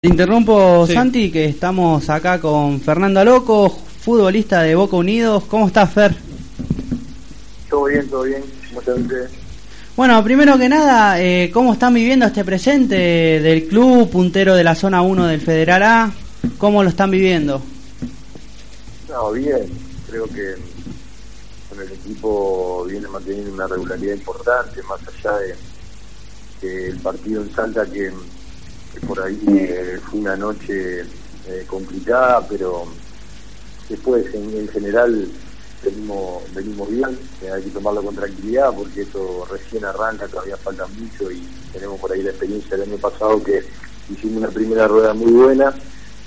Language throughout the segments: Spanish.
Te interrumpo, Sí. Santi, que estamos acá con Fernando Loco, futbolista de Boca Unidos. ¿Cómo estás, Fer? Todo bien, todo bien. ¿Cómo están ustedes? Bueno, primero que nada, eh, ¿cómo están viviendo este presente del club, puntero de la zona 1 del Federal A? ¿Cómo lo están viviendo? No, bien. Creo que con el equipo viene manteniendo una regularidad importante, más allá de que el partido en Salta, que por ahí eh, fue una noche eh, complicada, pero después en, en general venimos venimos bien, eh, hay que tomarlo con tranquilidad porque esto recién arranca, todavía falta mucho y tenemos por ahí la experiencia del año pasado que hicimos una primera rueda muy buena,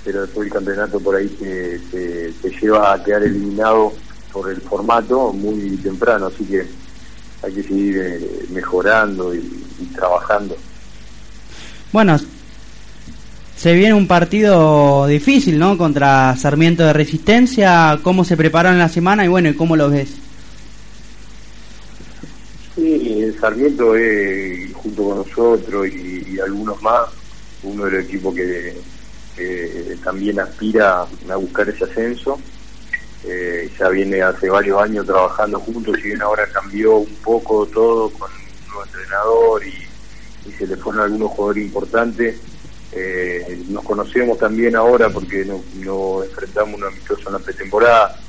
pero después el campeonato por ahí se, se lleva a quedar eliminado por el formato muy temprano, así que hay que seguir mejorando y, y trabajando. Bueno, se viene un partido difícil, ¿no? Contra Sarmiento de Resistencia. ¿Cómo se prepararon la semana y bueno, ¿y cómo lo ves? Sí, Sarmiento es, junto con nosotros y, algunos más, uno de los equipos que, que también aspira a buscar ese ascenso. Eh, ya viene hace varios años trabajando juntos, si bien ahora cambió un poco todo con un nuevo entrenador y, y se le fueron algunos jugadores importantes. Eh, nos conocemos también ahora porque nos no enfrentamos un amistoso en la pretemporada.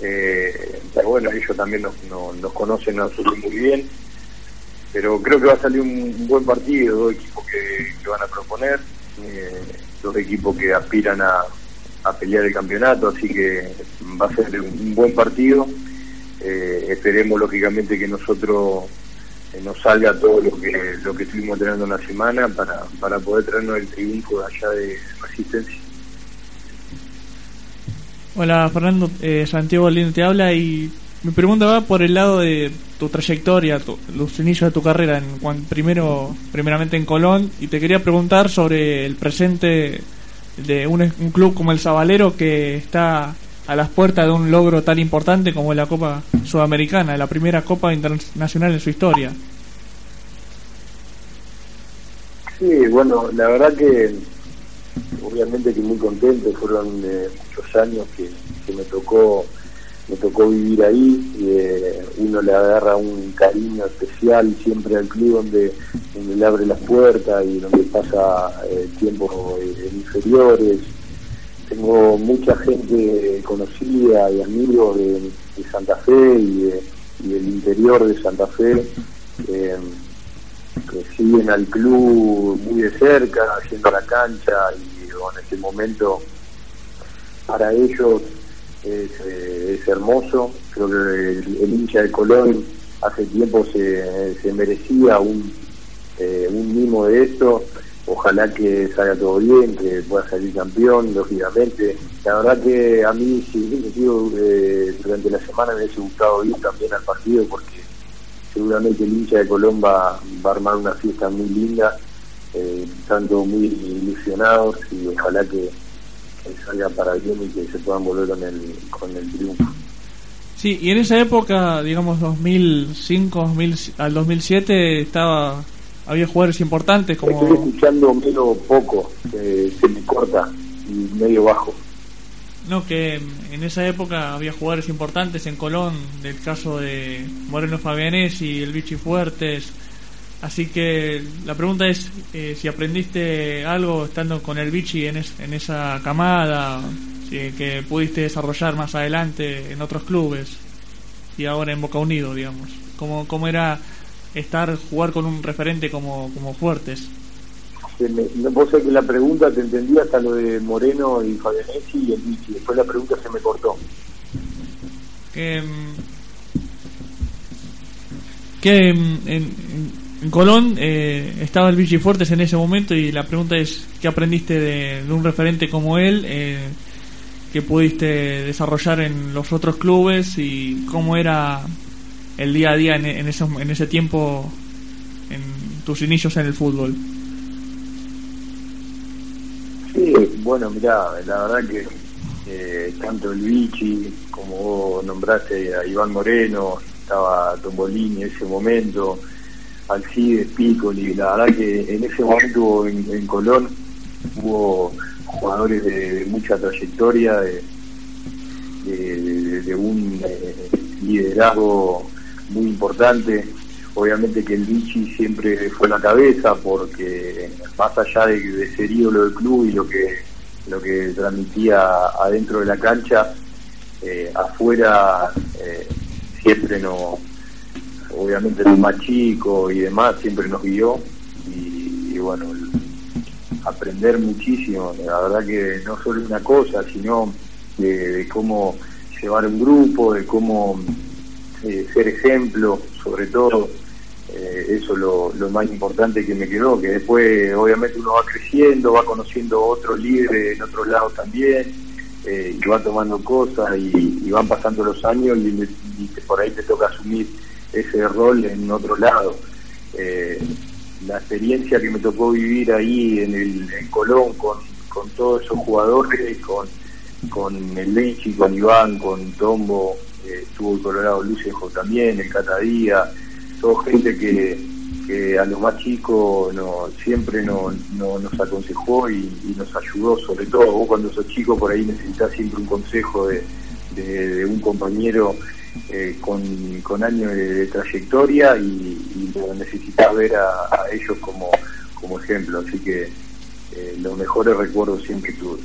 Eh, pero bueno, ellos también nos, nos, nos conocen nosotros muy bien. Pero creo que va a salir un, buen partido, dos equipos que, que van a proponer, eh, dos equipos que aspiran a, a pelear el campeonato, así que va a ser un, un buen partido. Eh, esperemos lógicamente que nosotros eh, nos salga todo lo que lo que estuvimos entrenando en la semana para, para poder traernos el triunfo de allá de Resistencia. Hola Fernando, eh, Santiago Lindo te habla y mi pregunta va por el lado de tu trayectoria, tu- los inicios de tu carrera, en, primero, primeramente en Colón, y te quería preguntar sobre el presente de un, un club como el Sabalero que está a las puertas de un logro tan importante como la Copa Sudamericana, la primera Copa Internacional en su historia. Sí, bueno, la verdad que obviamente que muy contento, fueron eh, muchos años que, que me tocó me tocó vivir ahí, eh, uno le agarra un cariño especial siempre al club donde, donde le abre las puertas y donde pasa eh, tiempo eh, en inferiores. Tengo mucha gente conocida y amigos de, Santa Fe y, de- del interior de Santa Fe. eh, que siguen al club muy de cerca, haciendo la cancha y en este momento para ellos es, eh, hermoso. Creo que el, hincha de Colón hace tiempo se, se merecía un, eh, un mimo de esto. Ojalá que salga todo bien, que pueda salir campeón, lógicamente. La verdad que a mí, si hubiese sido eh, durante la semana, me hubiese gustado ir también al partido porque seguramente el hincha de Colón va, va a armar una fiesta muy linda, eh, tanto muy ilusionados y ojalá que, que salga para bien y que se puedan volver con el, con el triunfo. Sí, y en esa época, digamos 2005 2000 al 2007, estaba había jugadores importantes Estoy como escuchando medio poco, eh, se me corta y medio bajo. no que en esa época había jugadores importantes en Colón, del caso de Moreno Fabianés y el Vichy Fuertes. Así que la pregunta es eh, si aprendiste algo estando con el Vichy en, es- en esa camada, si- que pudiste desarrollar más adelante en otros clubes y ahora en Boca Unido, digamos. ¿Cómo, cómo era estar, jugar con un referente como, como Fuertes? Puedo ser que la pregunta te entendí hasta lo de Moreno y Fabianesi y el Vichy. Después la pregunta se me cortó. que mm, que mm, en, en- Colón eh, estaba el Vichy Fuertes en ese momento y la pregunta es, ¿qué aprendiste de, un referente como él? Eh, que pudiste desarrollar en los otros clubes y cómo era el día a día en, en, en ese tiempo, en tus inicios en el fútbol. Sí, bueno, mira, la verdad que eh, tanto el Vichy como vos nombraste a Iván Moreno, estaba Tombolini en ese momento, Alcides, Piccoli, la verdad que en ese momento en, Colón hubo jugadores de, mucha trayectoria, de, de, un eh, liderazgo muy importante. Obviamente que el Vichy siempre fue la cabeza porque más allá de, ser ídolo del club y lo que lo que transmitía adentro de la cancha, eh, afuera eh, siempre no, obviamente los más y demás, siempre nos guió y, bueno, aprender muchísimo, la verdad que no solo una cosa, sino de, cómo llevar un grupo, de cómo eh, ser ejemplo, sobre todo, eh, eso lo, lo más importante que me quedó, que después obviamente uno va creciendo, va conociendo otros líderes en otros lados también, eh, y va tomando cosas y, van pasando los años y, por ahí te toca asumir ese rol en otro lado. Eh, la experiencia que me tocó vivir ahí en el en Colón con, todos esos jugadores, con, con el con Iván, con Tombo, estuvo el Colorado Lucejo también, el Catadía, toda gente que, que a los más chicos no, siempre no, nos aconsejó y, nos ayudó, sobre todo vos cuando sos chico por ahí necesitas siempre un consejo de, de un compañero eh, con, con, años de, trayectoria y, y necesitas ver a, ellos como, como ejemplo. Así que eh, los mejores recuerdos siempre tuve.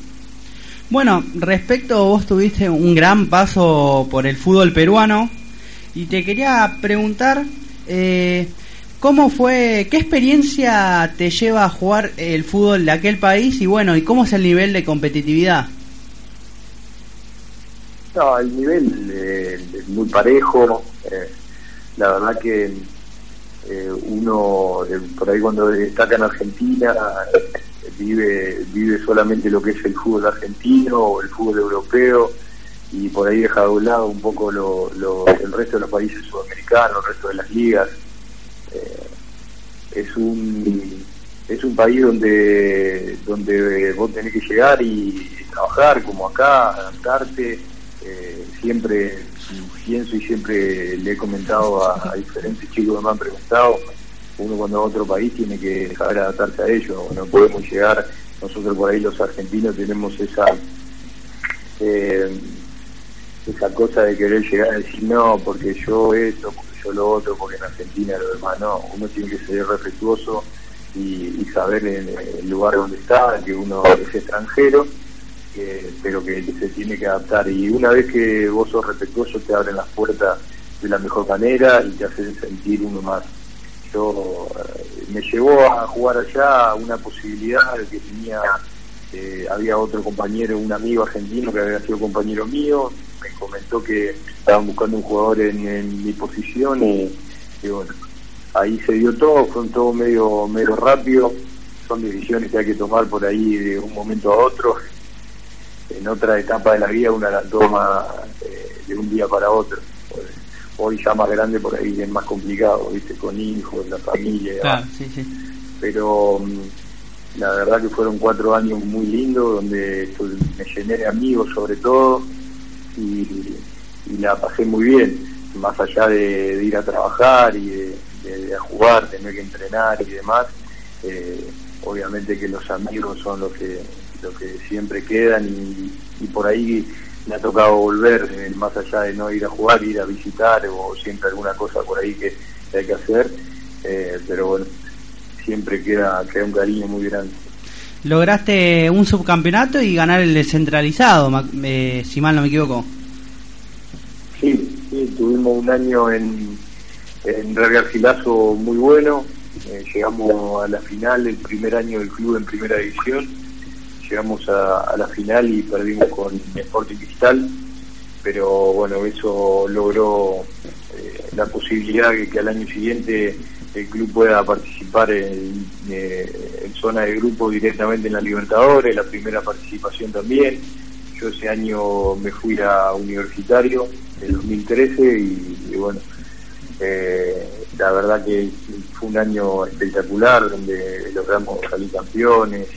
Bueno, respecto, vos tuviste un gran paso por el fútbol peruano y te quería preguntar eh, cómo fue, qué experiencia te lleva a jugar el fútbol de aquel país y bueno, y cómo es el nivel de competitividad. No, el nivel eh, es muy parejo. Eh, la verdad que eh, uno, por ahí cuando destaca en Argentina, vive vive solamente lo que es el fútbol argentino o el fútbol europeo y por ahí deja de un lado un poco lo, el resto de los países sudamericanos, el resto de las ligas. es un es un país donde donde vos tenés que llegar y trabajar como acá, adaptarte eh, siempre pienso y siempre le he comentado a, diferentes chicos que me han preguntado, uno cuando va a otro país tiene que saber adaptarse a ello, no podemos llegar, nosotros por ahí los argentinos tenemos esa eh, esa cosa de querer llegar a decir no, porque yo esto, porque yo lo otro, porque en Argentina lo demás, no, uno tiene que ser respetuoso y, saber en el lugar donde está, que uno es extranjero pero que se tiene que adaptar. Y una vez que vos sos respetuoso, te abren las puertas de la mejor manera y te hacen sentir uno más. Eh, me llevó a jugar allá una posibilidad que tenía, eh, había otro compañero, un amigo argentino que había sido compañero mío, me comentó que estaban buscando un jugador en, mi posición y, bueno, ahí se dio todo, fue todo medio, medio rápido, son decisiones que hay que tomar por ahí de un momento a otro en otra etapa de la vida una la toma eh, de un día para otro. Hoy ya más grande por ahí es más complicado, viste, con hijos, la familia. Pero mm, la verdad que fueron cuatro años muy lindos donde me llené de amigos sobre todo y, la pasé muy bien, más allá de, ir a trabajar y de, a jugar, tener que entrenar y demás. Eh, obviamente que los amigos son los que que siempre quedan y, por ahí me ha tocado volver, eh, más allá de no ir a jugar, ir a visitar o siempre alguna cosa por ahí que, hay que hacer, eh, pero bueno, siempre queda, queda un cariño muy grande. Lograste un subcampeonato y ganar el descentralizado, eh, si mal no me equivoco. Sí, sí tuvimos un año en, en muy bueno, llegamos a la final, el primer año del club en primera división llegamos a, la final y perdimos con Sporting Cristal, pero bueno, eso logró eh, la posibilidad de que al año siguiente el club pueda participar en, en zona de grupo directamente en la Libertadores, la primera participación también. Yo ese año me fui a universitario en 2013 y, bueno, eh, la verdad que fue un año espectacular donde logramos salir campeones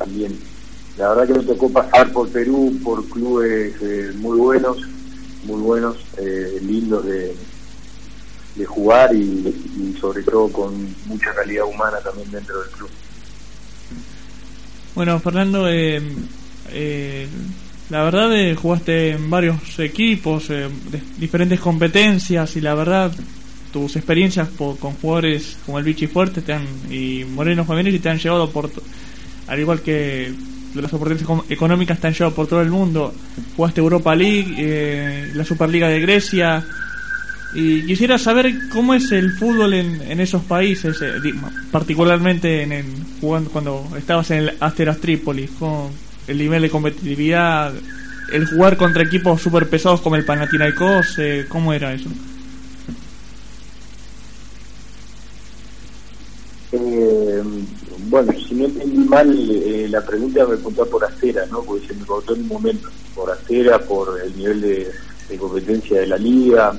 también la verdad que me tocó pasar por Perú por clubes eh, muy buenos, muy buenos, eh, lindos de, de jugar y, y sobre todo con mucha calidad humana también dentro del club. Bueno, Fernando, eh, eh, la verdad eh, jugaste en varios equipos, eh, de diferentes competencias y la verdad tus experiencias con jugadores como el Vichy Fuerte te han, y Moreno y te han llevado por, al igual que las oportunidades económicas te han llevado por todo el mundo. Jugaste Europa League, eh, la Superliga de Grecia. Y quisiera saber cómo es el fútbol en, en esos países, eh, particularmente en jugando, cuando estabas en el Asteras Trípoli, con el nivel de competitividad, el jugar contra equipos súper pesados como el Panathinaikos, eh, ¿cómo era eso? Eh, bueno, si no entendí mal, eh, la pregunta me preguntó por Astera, ¿no? Porque se me cortó en un momento. Por Astera, por el nivel de, competencia de la liga.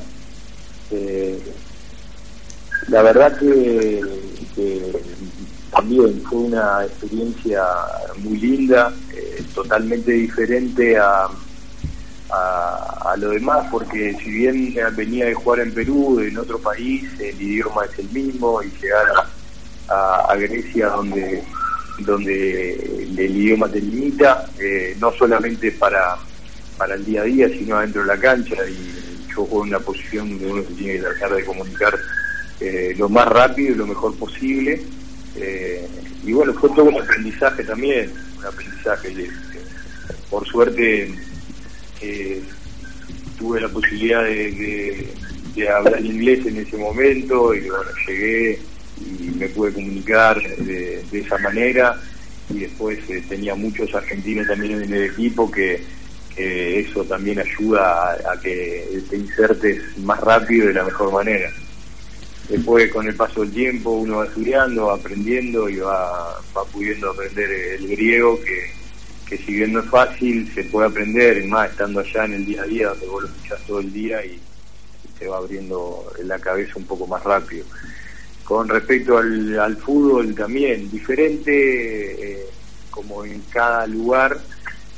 Eh, la verdad que, también fue una experiencia muy linda, eh, totalmente diferente a, a, a, lo demás, porque si bien venía de jugar en Perú, en otro país, el idioma es el mismo y llegar a, a Grecia donde donde el, idioma te limita, eh, no solamente para, para el día a día, sino adentro de la cancha y yo juego en una posición donde uno se tiene que tratar de comunicar eh, lo más rápido y lo mejor posible. Eh, y bueno, fue todo un aprendizaje también, un aprendizaje. De, por suerte eh, tuve la posibilidad de, de, de, hablar inglés en ese momento y bueno, llegué me pude comunicar de, de esa manera y después eh, tenía muchos argentinos también en el equipo que, eso también ayuda a, a, que te insertes más rápido y de la mejor manera. Después con el paso del tiempo uno va estudiando, aprendiendo y va, va pudiendo aprender el griego que, que si bien no es fácil se puede aprender, más estando allá en el día a día donde vos lo escuchás todo el día y te va abriendo la cabeza un poco más rápido con respecto al, al fútbol también, diferente eh, como en cada lugar,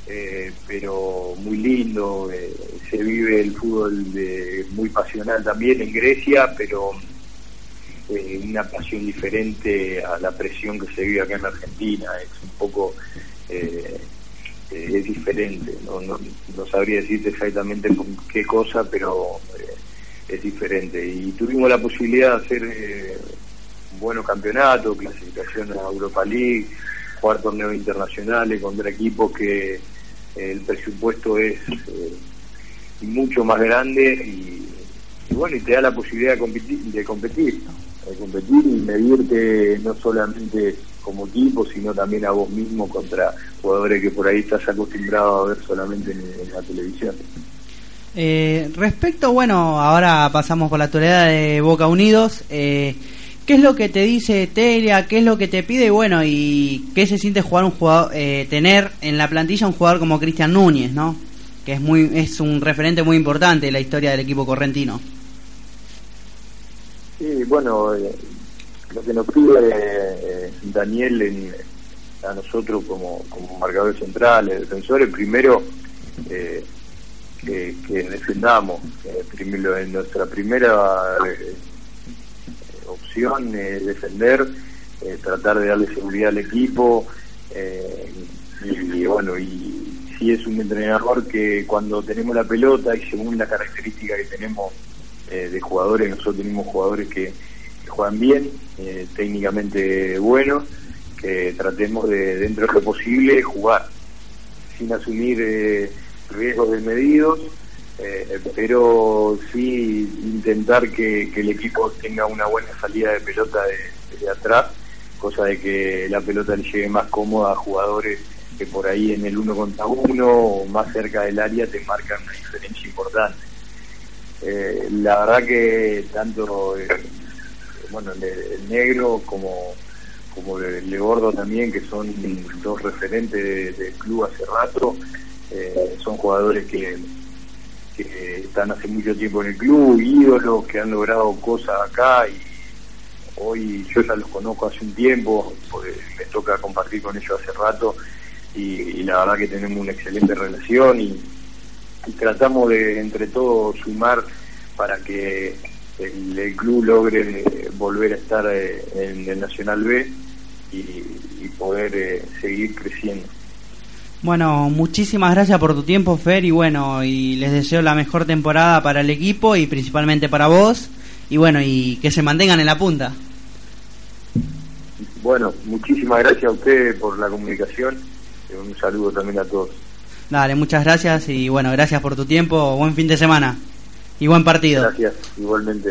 eh, pero muy lindo, eh, se vive el fútbol de, muy pasional también en Grecia, pero eh, una pasión diferente a la presión que se vive acá en Argentina, es un poco... Es diferente, no, no, no, sabría decirte exactamente con qué cosa, pero es diferente. Y tuvimos la posibilidad de hacer eh, un buen campeonato, clasificación a Europa League, jugar torneos internacionales contra equipos que eh, el presupuesto es eh, mucho más grande y, bueno, y te da la posibilidad de competir, de competir, de competir y medirte no solamente como equipo, sino también a vos mismo contra jugadores que por ahí estás acostumbrado a ver solamente en, en la televisión. Eh, respecto, bueno, ahora pasamos por la actualidad de Boca Unidos. Eh, ¿Qué es lo que te dice Telia? ¿Qué es lo que te pide? Bueno, y qué se siente jugar un jugador, eh, tener en la plantilla un jugador como Cristian Núñez, ¿no? Que es muy, es un referente muy importante en la historia del equipo correntino. Sí, bueno, eh, lo que nos pide eh, Daniel en, a nosotros como, como marcadores centrales, defensores, primero eh, que, defendamos. Eh, primero, en nuestra primera eh, opción es defender, eh, tratar de darle seguridad al equipo y, y, bueno, y si es un entrenador que cuando tenemos la pelota y según la característica que tenemos de jugadores, nosotros tenemos jugadores que, que juegan bien, técnicamente buenos, que tratemos de, dentro de lo posible, jugar sin asumir eh, riesgos desmedidos, eh, pero sí intentar que, que, el equipo tenga una buena salida de pelota de, de, atrás, cosa de que la pelota le llegue más cómoda a jugadores que por ahí en el uno contra uno o más cerca del área te marcan una diferencia importante. Eh, la verdad que tanto bueno, el, negro como como el de Gordo también, que son dos referentes del club hace rato, eh, son jugadores que, que están hace mucho tiempo en el club, ídolos, que han logrado cosas acá y hoy yo ya los conozco hace un tiempo, porque me toca compartir con ellos hace rato y, la verdad que tenemos una excelente relación y, tratamos de entre todos sumar para que el, club logre volver a estar eh, en el Nacional B y, poder eh, seguir creciendo. Bueno, muchísimas gracias por tu tiempo, Fer, y bueno, y les deseo la mejor temporada para el equipo y principalmente para vos, y bueno, y que se mantengan en la punta. Bueno, muchísimas gracias a ustedes por la comunicación, y un saludo también a todos. Dale, muchas gracias y bueno, gracias por tu tiempo, buen fin de semana y buen partido. Gracias, igualmente.